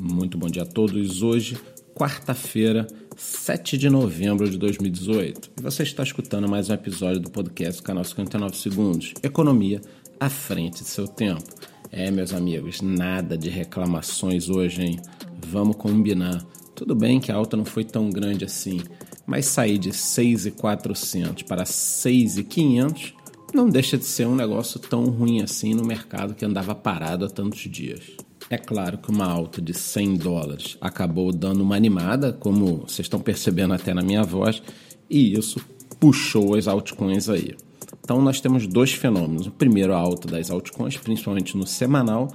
Muito bom dia a todos. Hoje, quarta-feira, 7 de novembro de 2018. E você está escutando mais um episódio do podcast canal 59 Segundos. Economia à frente de seu tempo. É, meus amigos, nada de reclamações hoje, hein? Vamos combinar. Tudo bem que a alta não foi tão grande assim, mas sair de 6,400 para 6,500 não deixa de ser um negócio tão ruim assim no mercado que andava parado há tantos dias. É claro que uma alta de 100 dólares acabou dando uma animada, como vocês estão percebendo até na minha voz, e isso puxou as altcoins aí. Então nós temos dois fenômenos. O primeiro, a alta das altcoins, principalmente no semanal,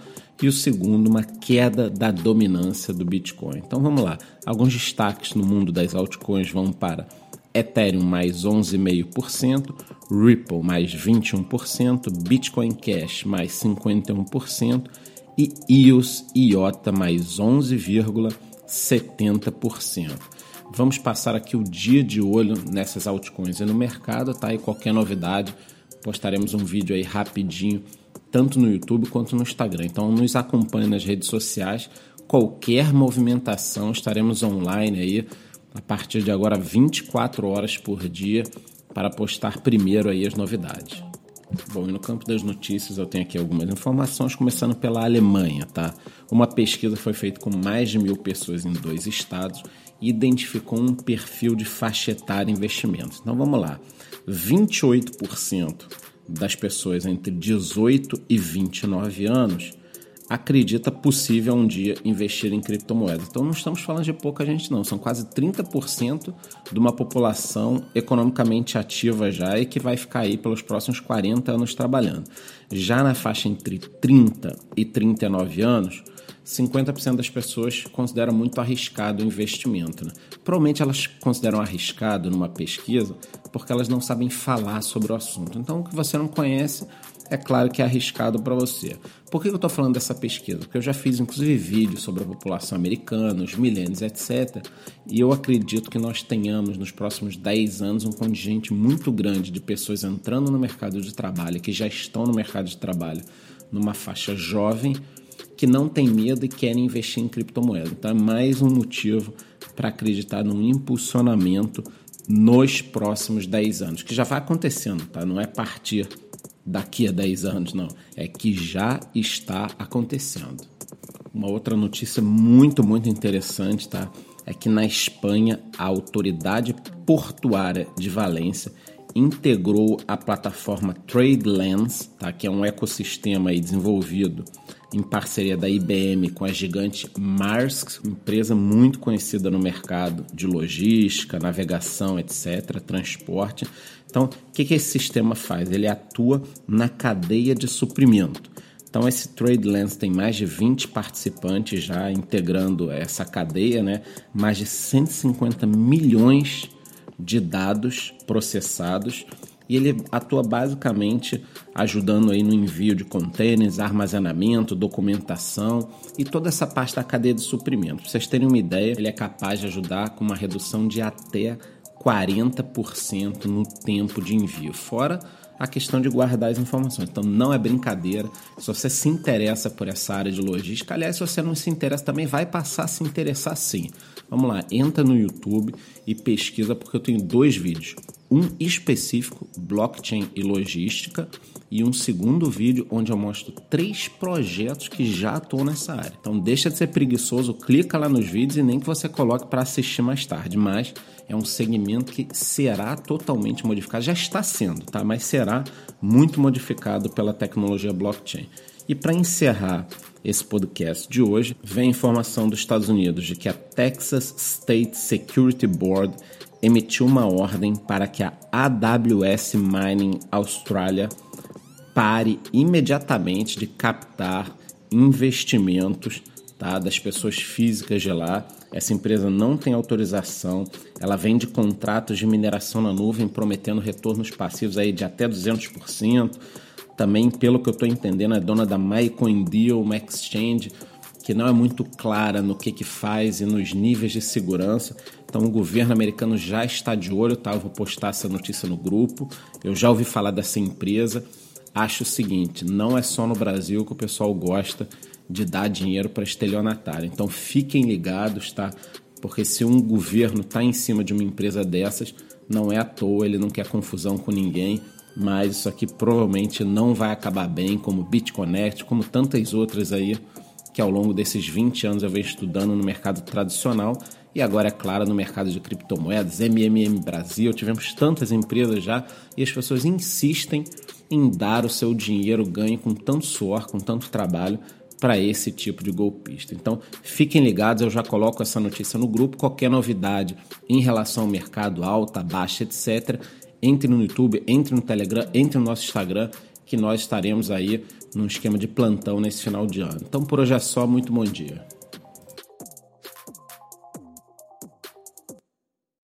e o segundo, uma queda da dominância do Bitcoin. Então vamos lá. Alguns destaques no mundo das altcoins vão para Ethereum mais 11,5%, Ripple mais 21%, Bitcoin Cash mais 51%, e EOS IOTA mais 11,70%. Vamos passar aqui o dia de olho nessas altcoins e no mercado, tá? E qualquer novidade, postaremos um vídeo aí rapidinho, tanto no YouTube quanto no Instagram. Então nos acompanhe nas redes sociais. Qualquer movimentação, estaremos online aí a partir de agora 24 horas por dia para postar primeiro aí as novidades. Bom, e no campo das notícias eu tenho aqui algumas informações, começando pela Alemanha, tá? Uma pesquisa foi feita com mais de mil pessoas em dois estados e identificou um perfil de faixa etária investimentos. Então vamos lá. 28% das pessoas entre 18 e 29 anos acredita possível um dia investir em criptomoedas. Então não estamos falando de pouca gente não, são quase 30% de uma população economicamente ativa já e que vai ficar aí pelos próximos 40 anos trabalhando. Já na faixa entre 30 e 39 anos, 50% das pessoas consideram muito arriscado o investimento. Né? Provavelmente elas consideram arriscado numa pesquisa porque elas não sabem falar sobre o assunto. Então, o que você não conhece, é claro que é arriscado para você. Por que eu estou falando dessa pesquisa? Porque eu já fiz inclusive vídeos sobre a população americana, os milênios, etc. E eu acredito que nós tenhamos nos próximos 10 anos um contingente muito grande de pessoas entrando no mercado de trabalho, que já estão no mercado de trabalho numa faixa jovem, que não tem medo e querem investir em criptomoeda. Então é mais um motivo para acreditar num impulsionamento nos próximos 10 anos, que já vai acontecendo, tá? Não é partir daqui a 10 anos, não. É que já está acontecendo. Uma outra notícia muito, muito interessante, tá? É que na Espanha a autoridade portuária de Valência integrou a plataforma TradeLens, tá? que é um ecossistema desenvolvido em parceria da IBM com a gigante Maersk, empresa muito conhecida no mercado de logística, navegação, etc., transporte. Então, o que, que esse sistema faz? Ele atua na cadeia de suprimento. Então, esse TradeLens tem mais de 20 participantes já integrando essa cadeia, né? mais de 150 milhões de dados processados e ele atua basicamente ajudando aí no envio de contêineres, armazenamento, documentação e toda essa parte da cadeia de suprimento. Para vocês terem uma ideia, ele é capaz de ajudar com uma redução de até 40% no tempo de envio, fora a questão de guardar as informações. Então não é brincadeira. Se você se interessa por essa área de logística, aliás, se você não se interessa também, vai passar a se interessar sim. Vamos lá, entra no YouTube e pesquisa porque eu tenho dois vídeos. Um específico, blockchain e logística, e um segundo vídeo onde eu mostro três projetos que já atuam nessa área. Então deixa de ser preguiçoso, clica lá nos vídeos e nem que você coloque para assistir mais tarde, mas é um segmento que será totalmente modificado, já está sendo, tá? Mas será muito modificado pela tecnologia blockchain. E para encerrar esse podcast de hoje, vem informação dos Estados Unidos de que a Texas State Security Board emitiu uma ordem para que a AWS Mining Australia pare imediatamente de captar investimentos tá, das pessoas físicas de lá. Essa empresa não tem autorização, ela vende contratos de mineração na nuvem prometendo retornos passivos aí de até 200%. Também, pelo que eu estou entendendo, é dona da MyCoinDeal, uma exchange que não é muito clara no que, que faz e nos níveis de segurança. Então o governo americano já está de olho, tá? Eu vou postar essa notícia no grupo. Eu já ouvi falar dessa empresa. Acho o seguinte: não é só no Brasil que o pessoal gosta de dar dinheiro para estelionatário. Então fiquem ligados, tá? Porque se um governo está em cima de uma empresa dessas, não é à toa, ele não quer confusão com ninguém, mas isso aqui provavelmente não vai acabar bem, como BitConnect, como tantas outras aí que ao longo desses 20 anos eu venho estudando no mercado tradicional e agora, é claro, no mercado de criptomoedas, MMM Brasil, tivemos tantas empresas já e as pessoas insistem em dar o seu dinheiro ganho com tanto suor, com tanto trabalho para esse tipo de golpista. Então, fiquem ligados, eu já coloco essa notícia no grupo. Qualquer novidade em relação ao mercado, alta, baixa, etc., entre no YouTube, entre no Telegram, entre no nosso Instagram, que nós estaremos aí num esquema de plantão nesse final de ano. Então, por hoje é só. Muito bom dia.